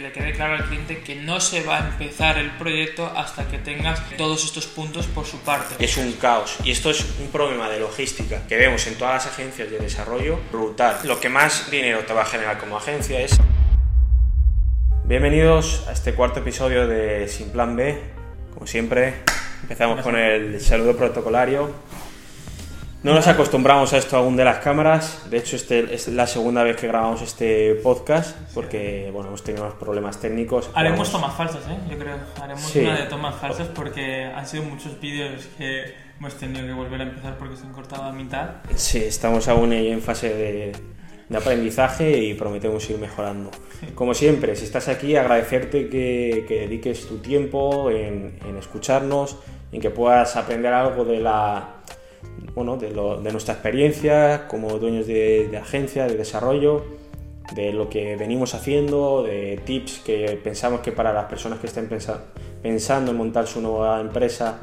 le quede claro al cliente que no se va a empezar el proyecto hasta que tengas todos estos puntos por su parte. Es un caos y esto es un problema de logística que vemos en todas las agencias de desarrollo brutal. Lo que más dinero te va a generar como agencia es... Bienvenidos a este cuarto episodio de Sin Plan B. Como siempre, empezamos con el saludo protocolario. No nos acostumbramos a esto aún de las cámaras. De hecho, este es la segunda vez que grabamos este podcast porque bueno, hemos tenido unos problemas técnicos. Haremos tomas falsas, ¿eh? Yo creo. Haremos una de tomas falsas porque han sido muchos vídeos que hemos tenido que volver a empezar porque se han cortado a mitad. Sí, estamos aún en fase de, de aprendizaje y prometemos ir mejorando. Como siempre, si estás aquí, agradecerte que, que dediques tu tiempo en, en escucharnos, en que puedas aprender algo de la bueno, de, lo, de, nuestra experiencia como dueños de, de, agencia, de desarrollo, de lo que venimos haciendo, de tips que pensamos que para las personas que estén pensa, pensando en montar su nueva empresa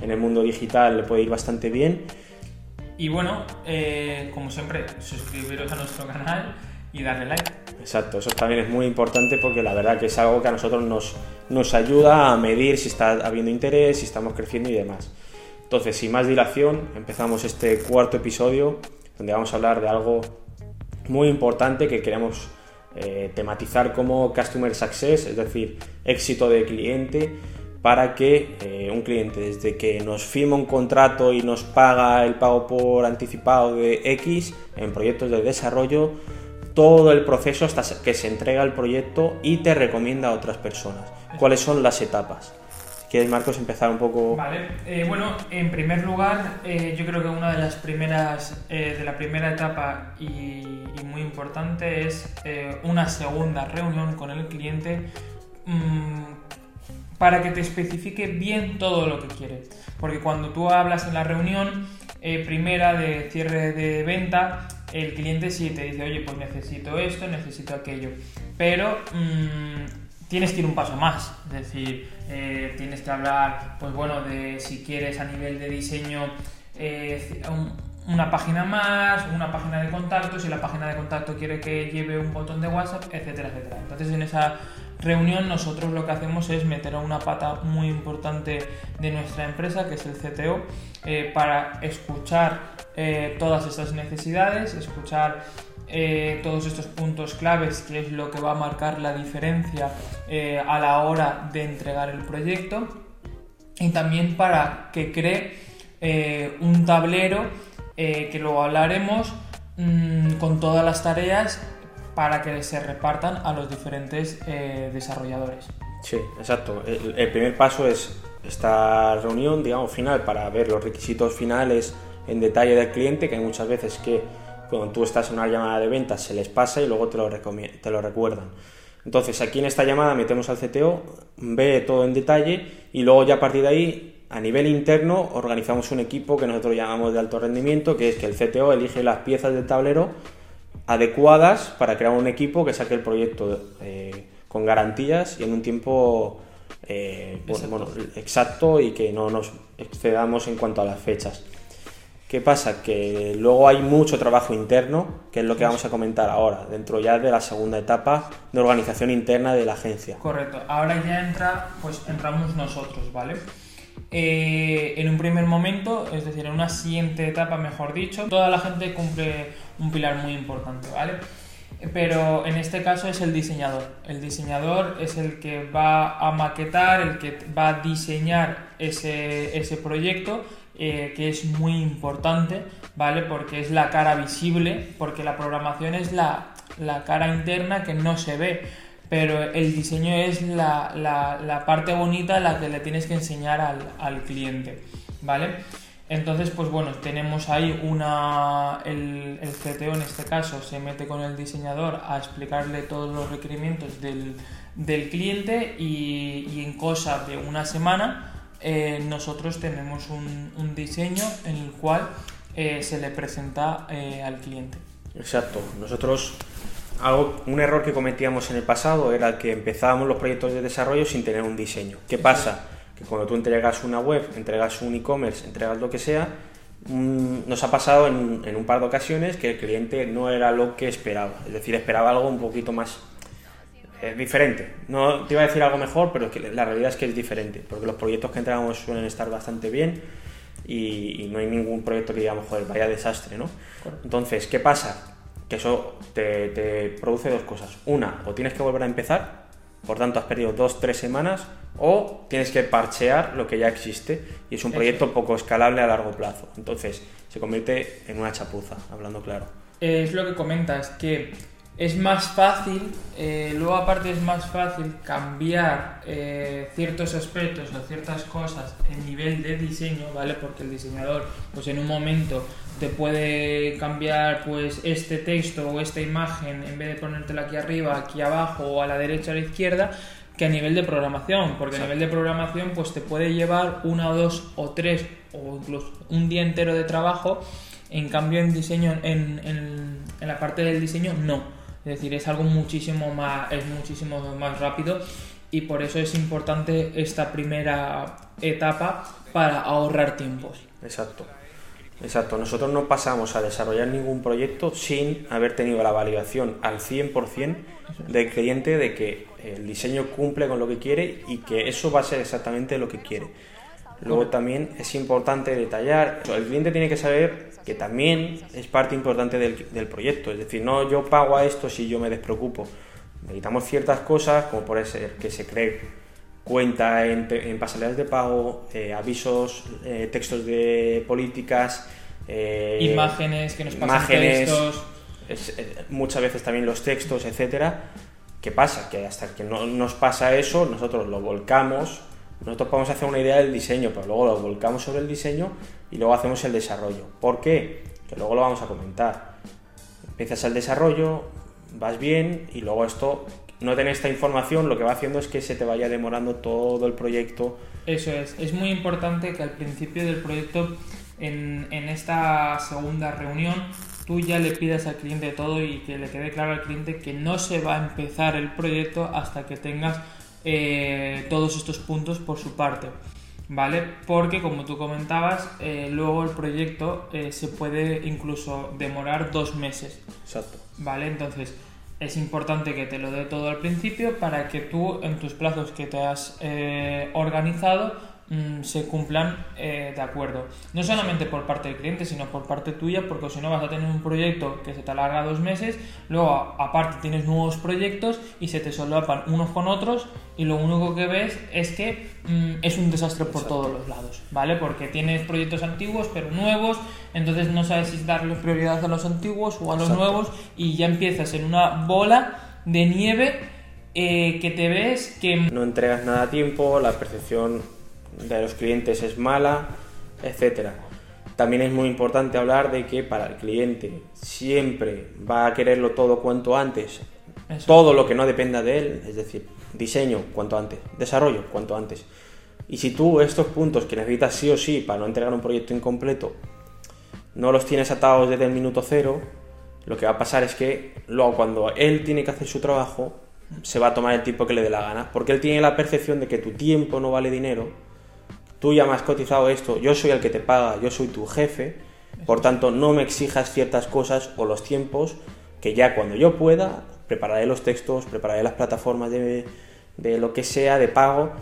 en el mundo digital le puede ir bastante bien. Y bueno, eh, como siempre, suscribiros a nuestro canal y darle like. Exacto, eso también es muy importante porque la verdad que es algo que a nosotros nos, nos ayuda a medir si está habiendo interés, si estamos creciendo y demás. Entonces, sin más dilación, empezamos este cuarto episodio donde vamos a hablar de algo muy importante que queremos eh, tematizar como Customer Success, es decir, éxito de cliente, para que eh, un cliente desde que nos firma un contrato y nos paga el pago por anticipado de X en proyectos de desarrollo, todo el proceso hasta que se entrega el proyecto y te recomienda a otras personas. ¿Cuáles son las etapas? ¿Quieres, Marcos, empezar un poco? Vale, eh, bueno, en primer lugar, eh, yo creo que una de las primeras, eh, de la primera etapa y, muy importante es una segunda reunión con el cliente mmm, para que te especifique bien todo lo que quiere. Porque cuando tú hablas en la reunión primera de cierre de venta, el cliente sí te dice, oye, pues necesito esto, necesito aquello. Pero mmm, tienes que ir un paso más, es decir, eh, tienes que hablar, pues bueno, de si quieres a nivel de diseño eh, un, una página más, una página de contacto, si la página de contacto quiere que lleve un botón de WhatsApp, etcétera, etcétera. Entonces en esa reunión nosotros lo que hacemos es meter a una pata muy importante de nuestra empresa, que es el CTO, eh, para escuchar todas esas necesidades, escuchar eh, todos estos puntos claves, que es lo que va a marcar la diferencia eh, a la hora de entregar el proyecto, y también para que cree eh, un tablero eh, que luego hablaremos mmm, con todas las tareas para que se repartan a los diferentes eh, desarrolladores. Sí, exacto. El, el primer paso es esta reunión, digamos, final para ver los requisitos finales en detalle del cliente, que hay muchas veces que cuando tú estás en una llamada de ventas se les pasa y luego te lo, te lo recuerdan. Entonces aquí en esta llamada metemos al CTO, ve todo en detalle y luego ya a partir de ahí a nivel interno organizamos un equipo que nosotros llamamos de alto rendimiento, que es que el CTO elige las piezas del tablero adecuadas para crear un equipo que saque el proyecto eh, con garantías y en un tiempo eh, bueno, bueno, exacto y que no nos excedamos en cuanto a las fechas. ¿Qué pasa? Que luego hay mucho trabajo interno, que es lo que vamos a comentar ahora, dentro ya de la segunda etapa de organización interna de la agencia. Correcto. Ahora ya entra, pues entramos nosotros, ¿vale? Eh, en un primer momento, es decir, en una siguiente etapa, mejor dicho, toda la gente cumple un pilar muy importante, ¿vale? Pero en este caso es el diseñador. El diseñador es el que va a maquetar, el que va a diseñar ese, ese proyecto eh, que es muy importante, ¿vale? Porque es la cara visible, porque la programación es la, la cara interna que no se ve, pero el diseño es la, la, parte bonita la que le tienes que enseñar al, al, cliente, ¿vale? Entonces, pues bueno, tenemos ahí una. El, el, CTO en este caso se mete con el diseñador a explicarle todos los requerimientos del, del cliente y, y en cosa de una semana eh, nosotros tenemos un, un, diseño en el cual eh, se le presenta eh, al cliente. Exacto. Nosotros, algo, un error que cometíamos en el pasado era que empezábamos los proyectos de desarrollo sin tener un diseño. ¿Qué pasa? Que cuando tú entregas una web, entregas un e-commerce, entregas lo que sea, mmm, nos ha pasado en, en un par de ocasiones que el cliente no era lo que esperaba. Es decir, esperaba algo un poquito más es diferente. No te iba a decir algo mejor, pero es que la realidad es que es diferente, porque los proyectos que entregamos suelen estar bastante bien y, no hay ningún proyecto que digamos, joder, vaya desastre, ¿no? Entonces, ¿qué pasa? Que eso te, te produce dos cosas. Una, o tienes que volver a empezar, por tanto has perdido dos, tres semanas, o tienes que parchear lo que ya existe y es un proyecto poco escalable a largo plazo. Entonces, se convierte en una chapuza, hablando claro. Es lo que comentas, que es más fácil, eh, luego aparte es más fácil cambiar eh, ciertos aspectos o ciertas cosas en nivel de diseño, ¿vale? Porque el diseñador, pues en un momento te puede cambiar pues este texto o esta imagen en vez de ponértela aquí arriba, aquí abajo o a la derecha o a la izquierda, que a nivel de programación, porque a nivel de programación pues te puede llevar una o dos o tres o incluso un día entero de trabajo, en cambio en diseño, en, en la parte del diseño no es decir, es algo muchísimo más, es muchísimo más rápido y por eso es importante esta primera etapa para ahorrar tiempos. Exacto. Exacto, nosotros no pasamos a desarrollar ningún proyecto sin haber tenido la validación al 100% del cliente de que el diseño cumple con lo que quiere y que eso va a ser exactamente lo que quiere. Luego también es importante detallar, el cliente tiene que saber que también es parte importante del, proyecto, es decir, no yo pago a esto si yo me despreocupo. Necesitamos ciertas cosas, como puede ser que se cree cuenta en, en pasarelas de pago, eh, avisos, eh, textos de políticas, eh, imágenes que nos pasan textos. muchas veces también los textos, etcétera. ¿Qué pasa? Que hasta que no nos pasa eso, nosotros lo volcamos nosotros podemos hacer una idea del diseño, pero luego lo volcamos sobre el diseño y luego hacemos el desarrollo. ¿Por qué? Que luego lo vamos a comentar. Empiezas el desarrollo, vas bien y luego esto, no tener esta información, lo que va haciendo es que se te vaya demorando todo el proyecto. Eso es, es muy importante que al principio del proyecto, en, en esta segunda reunión, tú ya le pidas al cliente todo y que le quede claro al cliente que no se va a empezar el proyecto hasta que tengas eh, todos estos puntos por su parte. ¿Vale? Porque como tú comentabas, eh, luego el proyecto eh, se puede incluso demorar dos meses. Exacto. ¿Vale? Entonces es importante que te lo dé todo al principio para que tú en tus plazos que te has organizado Mm, se cumplan eh, de acuerdo. No solamente por parte del cliente, sino por parte tuya, porque si no vas a tener un proyecto que se te alarga dos meses, luego aparte tienes nuevos proyectos y se te solapan unos con otros y lo único que ves es que mm, es un desastre por todos los lados, ¿vale? Porque tienes proyectos antiguos pero nuevos, entonces no sabes si darle prioridad a los antiguos o a los nuevos y ya empiezas en una bola de nieve eh, que te ves que... No entregas nada a tiempo, la percepción de los clientes es mala, etcétera. También es muy importante hablar de que para el cliente siempre va a quererlo todo cuanto antes, todo lo que no dependa de él, es decir, diseño cuanto antes, desarrollo cuanto antes. Y si tú estos puntos que necesitas sí o sí para no entregar un proyecto incompleto, no los tienes atados desde el minuto cero, lo que va a pasar es que luego cuando él tiene que hacer su trabajo, se va a tomar el tiempo que le dé la gana, porque él tiene la percepción de que tu tiempo no vale dinero tú ya me has cotizado esto, yo soy el que te paga, yo soy tu jefe, por tanto no me exijas ciertas cosas o los tiempos que ya cuando yo pueda prepararé los textos, prepararé las plataformas de, de lo que sea, de pago,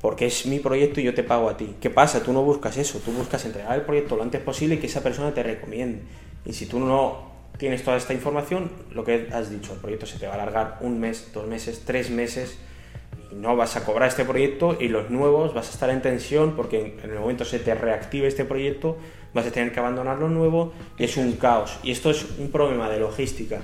porque es mi proyecto y yo te pago a ti. ¿Qué pasa? Tú no buscas eso, tú buscas entregar el proyecto lo antes posible y que esa persona te recomiende. Y si tú no tienes toda esta información, lo que has dicho, el proyecto se te va a alargar un mes, dos meses, tres meses no vas a cobrar este proyecto y los nuevos vas a estar en tensión porque en el momento se te reactive este proyecto vas a tener que abandonar lo nuevo y es un caos. Y esto es un problema de logística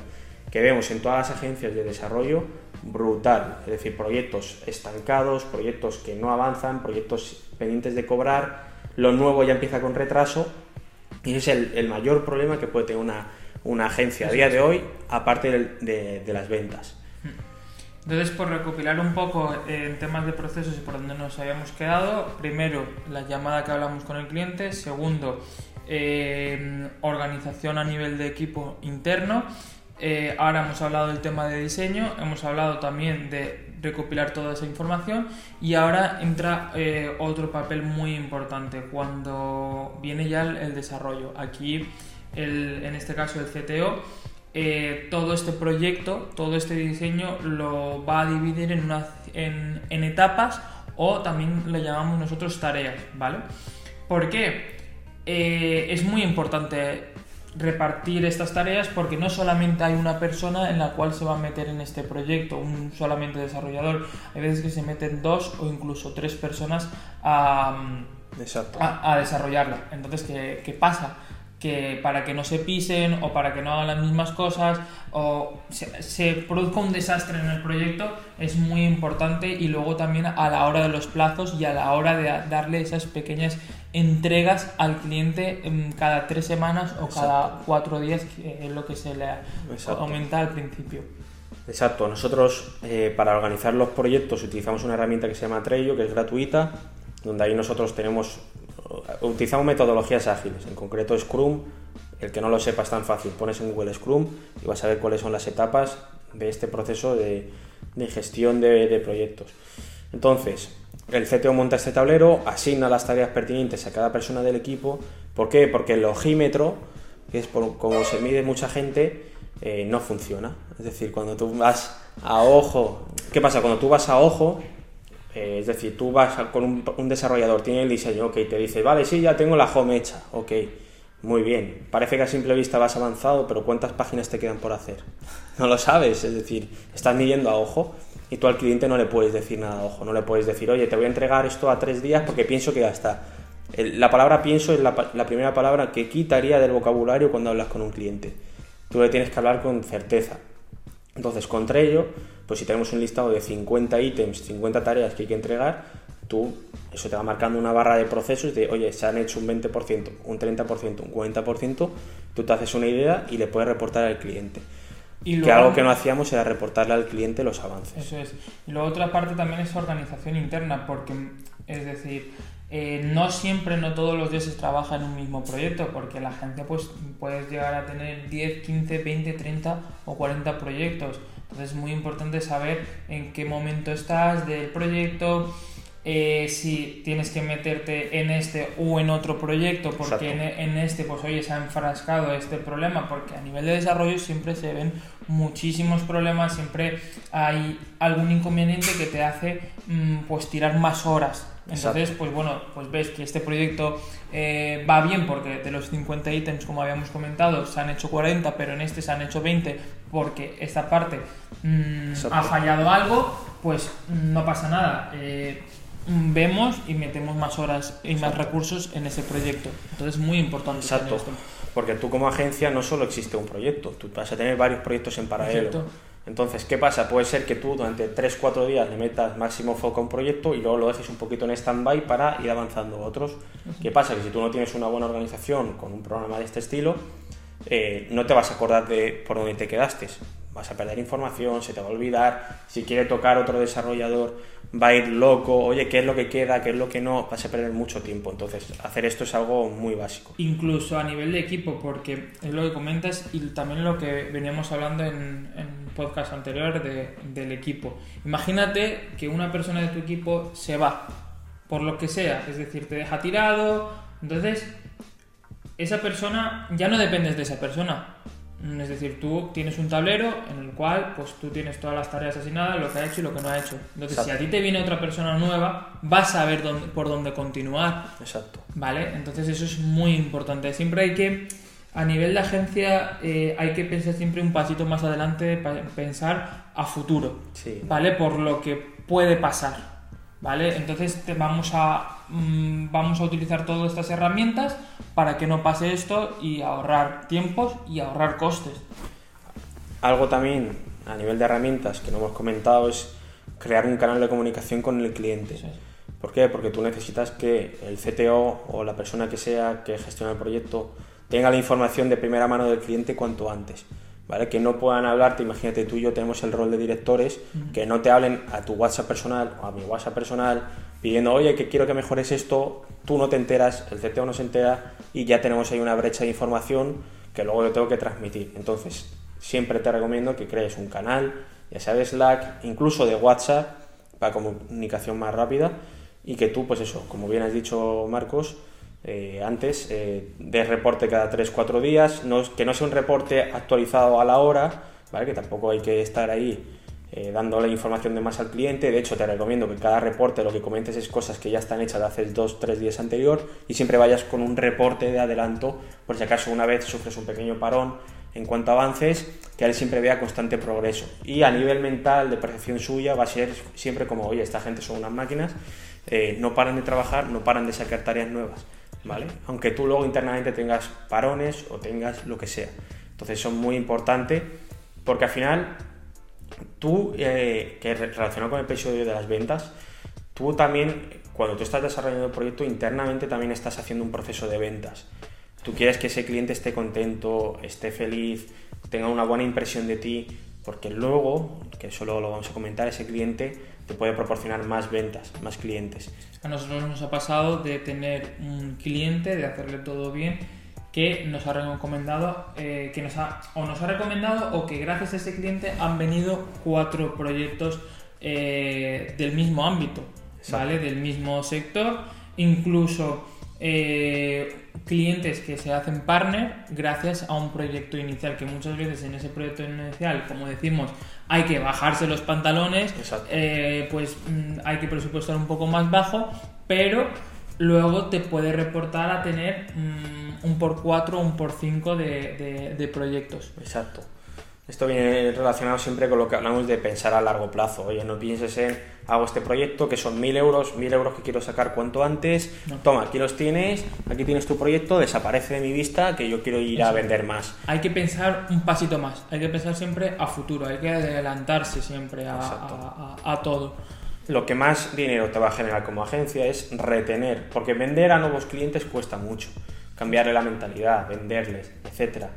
que vemos en todas las agencias de desarrollo brutal. Es decir, proyectos estancados, proyectos que no avanzan, proyectos pendientes de cobrar, lo nuevo ya empieza con retraso y es el, mayor problema que puede tener una, agencia a día de hoy, aparte de las ventas. Entonces, por recopilar un poco eh, en temas de procesos y por donde nos habíamos quedado, primero, la llamada que hablamos con el cliente, segundo, eh, organización a nivel de equipo interno, eh, ahora hemos hablado del tema de diseño, hemos hablado también de recopilar toda esa información y ahora entra otro papel muy importante cuando viene ya el, desarrollo. Aquí, en este caso, el CTO eh, todo este proyecto, todo este diseño lo va a dividir en, una, en, en etapas o también lo llamamos nosotros tareas, ¿vale? ¿Por qué? Eh, es muy importante repartir estas tareas porque no solamente hay una persona en la cual se va a meter en este proyecto, un solamente desarrollador. Hay veces que se meten dos o incluso tres personas a, a, a desarrollarla. Entonces, ¿qué, ¿qué, pasa? Que para que no se pisen o para que no hagan las mismas cosas o se, se, produzca un desastre en el proyecto es muy importante y luego también a la hora de los plazos y a la hora de darle esas pequeñas entregas al cliente cada tres semanas o cada Exacto. cuatro días que es lo que se le Exacto. aumenta al principio. Exacto, nosotros eh, para organizar los proyectos utilizamos una herramienta que se llama Trello, que es gratuita, donde ahí nosotros tenemos utilizamos metodologías ágiles, en concreto Scrum. El que no lo sepa es tan fácil, pones en Google Scrum y vas a ver cuáles son las etapas de este proceso de, de gestión de, de, proyectos. Entonces, el CTO monta este tablero, asigna las tareas pertinentes a cada persona del equipo. ¿Por qué? Porque el logímetro, que es como se mide mucha gente, eh, no funciona. Es decir, cuando tú vas a ojo, ¿qué pasa? Cuando tú vas a ojo, eh, es decir, tú vas con un, desarrollador, tiene el diseño, ok, te dice, vale, sí, ya tengo la home hecha, ok, muy bien. Parece que a simple vista vas avanzado, pero ¿cuántas páginas te quedan por hacer? No lo sabes, es decir, estás midiendo a ojo y tú al cliente no le puedes decir nada a ojo, no le puedes decir, oye, te voy a entregar esto a tres días porque pienso que ya está. La palabra pienso es la, la primera palabra que quitaría del vocabulario cuando hablas con un cliente. Tú le tienes que hablar con certeza. Entonces, contra ello, pues si tenemos un listado de 50 ítems, 50 tareas que hay que entregar, tú eso te va marcando una barra de procesos de, oye, se han hecho un 20%, un 30%, un 40%, tú te haces una idea y le puedes reportar al cliente. Y luego, que algo que no hacíamos era reportarle al cliente los avances. Eso es. Y luego otra parte también es organización interna, porque es decir, eh, no siempre, no todos los días se trabaja en un mismo proyecto, porque la gente pues puedes llegar a tener 10, 15, 20, 30 o 40 proyectos. Entonces es muy importante saber en qué momento estás del proyecto, eh, si tienes que meterte en este o en otro proyecto, porque en, en, este, pues oye, se ha enfrascado este problema, porque a nivel de desarrollo siempre se ven muchísimos problemas, siempre hay algún inconveniente que te hace mmm, pues tirar más horas. Entonces, Exacto. pues bueno, pues ves que este proyecto eh, va bien porque de los 50 ítems, como habíamos comentado, se han hecho 40, pero en este se han hecho 20 porque esta parte mmm, ha fallado algo, pues no pasa nada. Eh, vemos y metemos más horas y más recursos en ese proyecto. Entonces es muy importante. Exacto. Esto. Porque tú como agencia no solo existe un proyecto, tú vas a tener varios proyectos en paralelo. Exacto. Entonces, ¿qué pasa? Puede ser que tú durante 3-4 días le metas máximo foco a un proyecto y luego lo dejes un poquito en stand-by para ir avanzando a otros. ¿Qué pasa? Que si tú no tienes una buena organización con un programa de este estilo, eh, no te vas a acordar de por dónde te quedaste. Vas a perder información, se te va a olvidar. Si quiere tocar otro desarrollador, va a ir loco. Oye, ¿qué es lo que queda? ¿Qué es lo que no? Vas a perder mucho tiempo. Entonces, hacer esto es algo muy básico. Incluso a nivel de equipo, porque es lo que comentas y también lo que veníamos hablando en, en podcast anterior de, del equipo. Imagínate que una persona de tu equipo se va, por lo que sea, es decir, te deja tirado. Entonces, esa persona ya no dependes de esa persona. Es decir, tú tienes un tablero en el cual pues tú tienes todas las tareas asignadas, lo que ha hecho y lo que no ha hecho. Entonces, Exacto. si a ti te viene otra persona nueva, vas a ver dónde, por dónde continuar. Exacto. ¿Vale? Entonces eso es muy importante. Siempre hay que, a nivel de agencia, eh, hay que pensar siempre un pasito más adelante, pensar a futuro. Sí. ¿Vale? Por lo que puede pasar. ¿Vale? Entonces te vamos a mmm, vamos a utilizar todas estas herramientas para que no pase esto y ahorrar tiempos y ahorrar costes. Algo también a nivel de herramientas que no hemos comentado es crear un canal de comunicación con el cliente. Sí. ¿Por qué? Porque tú necesitas que el CTO o la persona que sea que gestiona el proyecto tenga la información de primera mano del cliente cuanto antes. ¿Vale? Que no puedan hablarte, imagínate tú y yo tenemos el rol de directores, uh -huh. que no te hablen a tu WhatsApp personal o a mi WhatsApp personal pidiendo, oye, que quiero que mejores esto, tú no te enteras, el CTO no se entera y ya tenemos ahí una brecha de información que luego yo tengo que transmitir. Entonces, siempre te recomiendo que crees un canal, ya sea de Slack, incluso de WhatsApp, para comunicación más rápida y que tú, pues eso, como bien has dicho Marcos, eh, antes, eh, de reporte cada 3-4 días, no, que no sea un reporte actualizado a la hora, ¿vale? que tampoco hay que estar ahí eh, dándole información de más al cliente. De hecho, te recomiendo que cada reporte lo que comentes es cosas que ya están hechas de hace 2-3 días anterior y siempre vayas con un reporte de adelanto por si acaso una vez sufres un pequeño parón en cuanto a avances, que él siempre vea constante progreso. Y a nivel mental, de percepción suya, va a ser siempre como, oye, esta gente son unas máquinas, eh, no paran de trabajar, no paran de sacar tareas nuevas, ¿vale? Aunque tú luego internamente tengas parones o tengas lo que sea. Entonces son muy importantes porque al final tú, eh, que relacionado con el episodio de las ventas, tú también, cuando tú estás desarrollando el proyecto, internamente también estás haciendo un proceso de ventas. Tú quieres que ese cliente esté contento, esté feliz, tenga una buena impresión de ti, porque luego, que eso luego lo vamos a comentar, ese cliente te puede proporcionar más ventas, más clientes. A nosotros nos ha pasado de tener un cliente, de hacerle todo bien, que nos ha recomendado, eh, que nos ha, o nos ha recomendado o que gracias a ese cliente han venido cuatro proyectos eh, del mismo ámbito, ¿vale? Del mismo sector, incluso eh, clientes que se hacen partner gracias a un proyecto inicial, que muchas veces en ese proyecto inicial, como decimos, hay que bajarse los pantalones, eh, pues mm, hay que presupuestar un poco más bajo, pero luego te puede reportar a tener mm, un por cuatro, un por cinco de, de proyectos. Exacto. Esto viene relacionado siempre con lo que hablamos de pensar a largo plazo. Oye, no pienses en hago este proyecto que son mil euros, mil euros que quiero sacar cuanto antes. Toma, aquí los tienes, aquí tienes tu proyecto, desaparece de mi vista que yo quiero ir a vender más. Hay que pensar un pasito más, hay que pensar siempre a futuro, hay que adelantarse siempre a, a todo. Lo que más dinero te va a generar como agencia es retener, porque vender a nuevos clientes cuesta mucho, cambiarle la mentalidad, venderles, etcétera.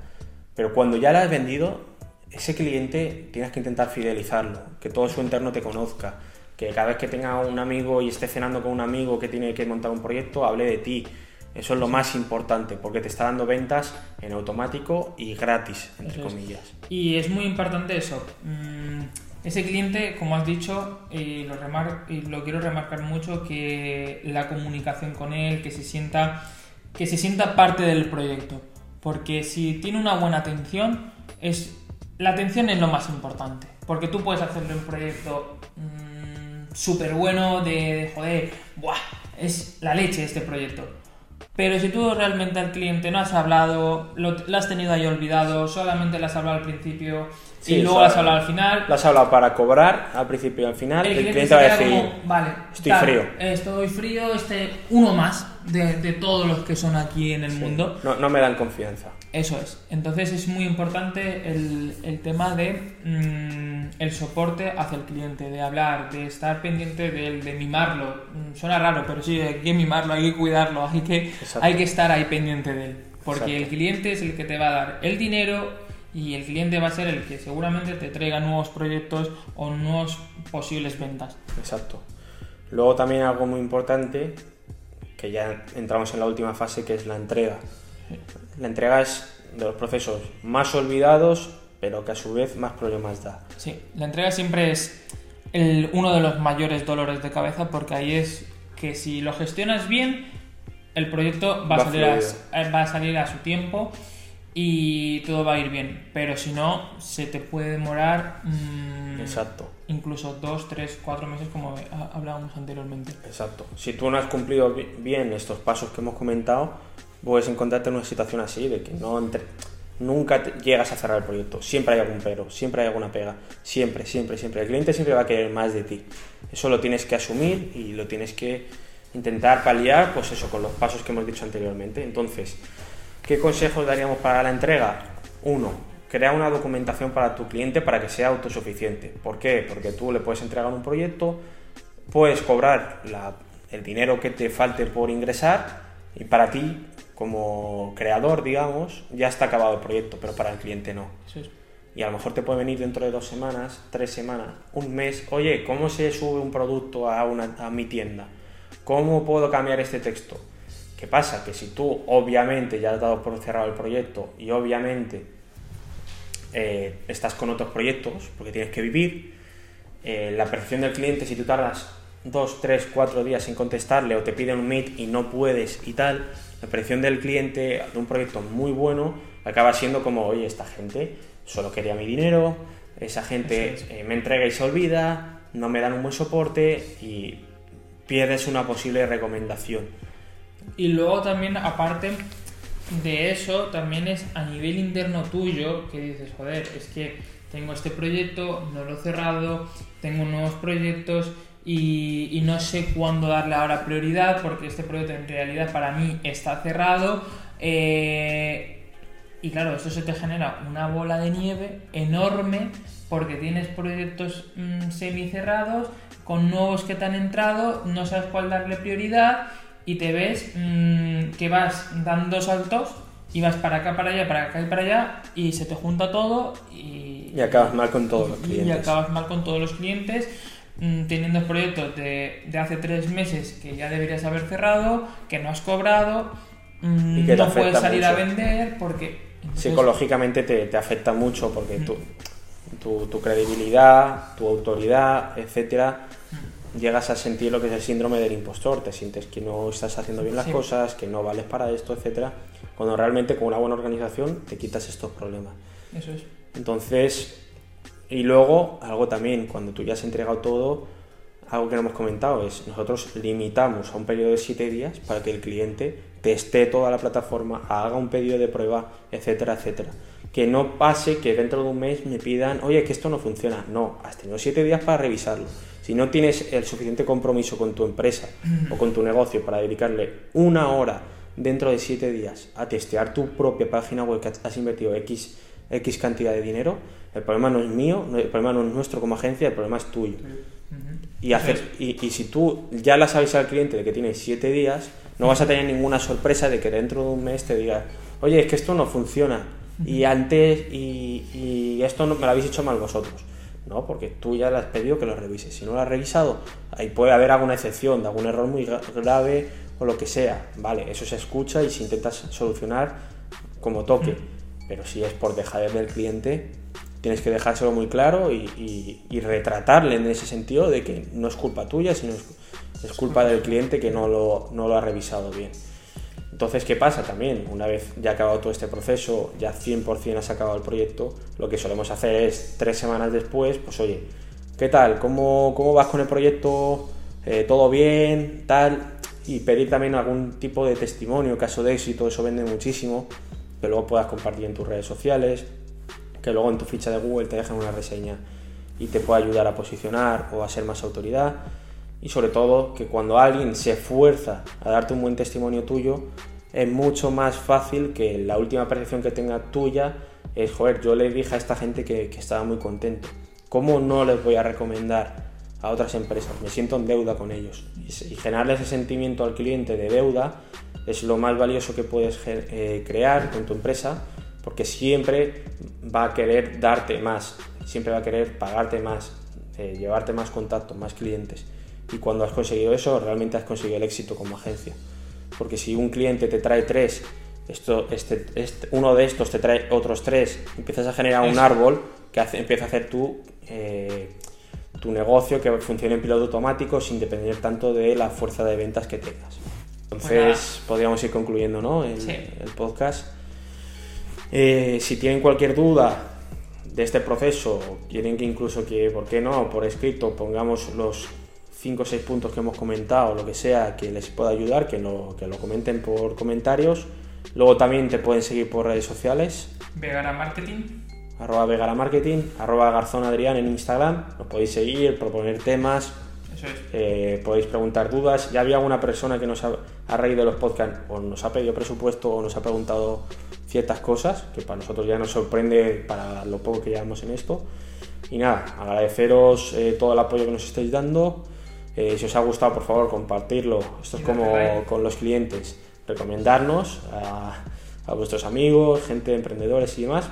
Pero cuando ya la has vendido, ese cliente tienes que intentar fidelizarlo, que todo su entorno te conozca, que cada vez que tenga un amigo y esté cenando con un amigo que tiene que montar un proyecto, hable de ti. Eso es lo más importante, porque te está dando ventas en automático y gratis, entre comillas. Y es muy importante eso. Mm, ese cliente, como has dicho, y lo, y lo quiero remarcar mucho, que la comunicación con él, que se sienta, que se sienta parte del proyecto. Porque si tiene una buena atención, es la atención es lo más importante, porque tú puedes hacerle un proyecto mm, súper bueno de, joder, ¡buah! Es la leche este proyecto. Pero si tú realmente al cliente no has hablado, lo, has tenido ahí olvidado, solamente le has hablado al principio y luego lo has hablado al final. Lo has hablado para cobrar al principio y al final. El, cliente, va a decir: Vale, estoy frío. Estoy frío, este, uno más de, de, todos los que son aquí en el mundo. No, no me dan confianza. Eso es. Entonces es muy importante el, el tema de mm, el soporte hacia el cliente, de hablar, de estar pendiente de él, de mimarlo. Mm, suena raro, pero sí, hay que mimarlo, hay que cuidarlo, hay que, hay que estar ahí pendiente de él. Porque el cliente es el que te va a dar el dinero y el cliente va a ser el que seguramente te traiga nuevos proyectos o nuevos posibles ventas. Exacto. Luego también algo muy importante, que ya entramos en la última fase, que es la entrega la entrega es de los procesos más olvidados, pero que a su vez más problemas da. Sí, la entrega siempre es uno de los mayores dolores de cabeza porque ahí es que si lo gestionas bien, el proyecto va, a, salir a, eh, va a salir a su tiempo y todo va a ir bien. Pero si no, se te puede demorar mm, Exacto. incluso dos, tres, cuatro meses como hablábamos anteriormente. Exacto. Si tú no has cumplido bien estos pasos que hemos comentado, puedes encontrarte en una situación así, de que no nunca llegas a cerrar el proyecto. Siempre hay algún pero, siempre hay alguna pega. Siempre, siempre, siempre. El cliente siempre va a querer más de ti. Eso lo tienes que asumir y lo tienes que intentar paliar, pues eso, con los pasos que hemos dicho anteriormente. Entonces, ¿qué consejos daríamos para la entrega? Uno, crea una documentación para tu cliente para que sea autosuficiente. ¿Por qué? Porque tú le puedes entregar un proyecto, puedes cobrar el dinero que te falte por ingresar y para ti como creador, digamos, ya está acabado el proyecto, pero para el cliente no. Y a lo mejor te puede venir dentro de dos semanas, tres semanas, un mes, oye, ¿cómo se sube un producto a, una, a mi tienda? ¿Cómo puedo cambiar este texto? ¿Qué pasa? Que si tú obviamente ya has dado por cerrado el proyecto y obviamente eh, estás con otros proyectos, porque tienes que vivir, eh, la percepción del cliente, si tú tardas dos, tres, cuatro días sin contestarle o te piden un meet y no puedes y tal, la percepción del cliente de un proyecto muy bueno acaba siendo como, oye, esta gente solo quería mi dinero, esa gente eh, me entrega y se olvida, no me dan un buen soporte y pierdes una posible recomendación. Y luego también, aparte de eso, también es a nivel interno tuyo que dices, joder, es que tengo este proyecto, no lo he cerrado, tengo nuevos proyectos y, no sé cuándo darle ahora prioridad porque este proyecto en realidad para mí está cerrado. Eh, y claro, eso se te genera una bola de nieve enorme porque tienes proyectos mm, semicerrados con nuevos que te han entrado, no sabes cuál darle prioridad y te ves mm, que vas dando saltos y vas para acá, para allá, para acá y para allá y se te junta todo y... Y acabas mal con todos los clientes. Y acabas mal con todos los clientes teniendo proyectos de, de, hace tres meses que ya deberías haber cerrado, que no has cobrado, y que no puedes salir a vender porque... Psicológicamente te, te, afecta mucho porque tu, tu credibilidad, tu autoridad, etcétera, llegas a sentir lo que es el síndrome del impostor, te sientes que no estás haciendo bien las cosas, que no vales para esto, etcétera, cuando realmente con una buena organización te quitas estos problemas. Eso es. Entonces, y luego, algo también, cuando tú ya has entregado todo, algo que no hemos comentado es, nosotros limitamos a un periodo de 7 días para que el cliente teste toda la plataforma, haga un pedido de prueba, etcétera, etcétera que no pase que dentro de un mes me pidan, oye, que esto no funciona. No, has tenido siete días para revisarlo. Si no tienes el suficiente compromiso con tu empresa o con tu negocio para dedicarle una hora dentro de siete días a testear tu propia página web que has invertido X, X cantidad de dinero, el problema no es mío, el problema no es nuestro como agencia, el problema es tuyo. Y, hacer, y, y, si tú ya la sabes al cliente de que tienes siete días, no vas a tener ninguna sorpresa de que dentro de un mes te diga, oye, es que esto no funciona y antes, y, esto no, me lo habéis hecho mal vosotros. No, porque tú ya le has pedido que lo revises. Si no lo has revisado, ahí puede haber alguna excepción de algún error muy grave o lo que sea. Vale, eso se escucha y se intenta solucionar como toque. Pero si es por dejar del cliente, tienes que dejárselo muy claro y, retratarle en ese sentido de que no es culpa tuya, sino es, culpa del cliente que no lo, ha revisado bien. Entonces, ¿qué pasa también? Una vez ya acabado todo este proceso, ya 100% has acabado el proyecto, lo que solemos hacer es tres semanas después, pues oye, ¿qué tal? ¿Cómo, cómo vas con el proyecto? Eh, ¿Todo bien? Tal. Y pedir también algún tipo de testimonio, caso de éxito, eso vende muchísimo, que luego puedas compartir en tus redes sociales, que luego en tu ficha de Google te dejen una reseña y te pueda ayudar a posicionar o a ser más autoridad y sobre todo que cuando alguien se esfuerza a darte un buen testimonio tuyo, es mucho más fácil que la última percepción que tenga tuya es, joder, yo le dije a esta gente que, estaba muy contento. ¿Cómo no les voy a recomendar a otras empresas? Me siento en deuda con ellos. Y, generarle ese sentimiento al cliente de deuda es lo más valioso que puedes eh, crear con tu empresa porque siempre va a querer darte más, siempre va a querer pagarte más, eh, llevarte más contactos, más clientes y cuando has conseguido eso realmente has conseguido el éxito como agencia. Porque si un cliente te trae tres, esto, este, este uno de estos te trae otros tres, empiezas a generar un árbol que hace, empieza a hacer tu, eh, tu negocio que funcione en piloto automático sin depender tanto de la fuerza de ventas que tengas. Entonces podríamos ir concluyendo ¿no? el, el podcast. Eh, si tienen cualquier duda de este proceso, quieren que incluso que, ¿por qué no? Por escrito pongamos los 5 o 6 puntos que hemos comentado, lo que sea, que les pueda ayudar, que lo, que lo comenten por comentarios. Luego también te pueden seguir por redes sociales. Vegara Marketing. Arroba Marketing, arroba Garzón Adrián en Instagram. Nos podéis seguir, proponer temas. Eso es. Eh, podéis preguntar dudas. Ya había una persona que nos ha, de los podcasts o nos ha pedido presupuesto o nos ha preguntado ciertas cosas, que para nosotros ya nos sorprende para lo poco que llevamos en esto. Y nada, agradeceros eh, todo el apoyo que nos estáis dando. Eh, si os ha gustado, por favor, compartirlo. Esto es como con los clientes. Recomendarnos a, vuestros amigos, gente, emprendedores y demás.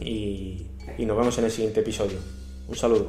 Y, y nos vemos en el siguiente episodio. Un saludo.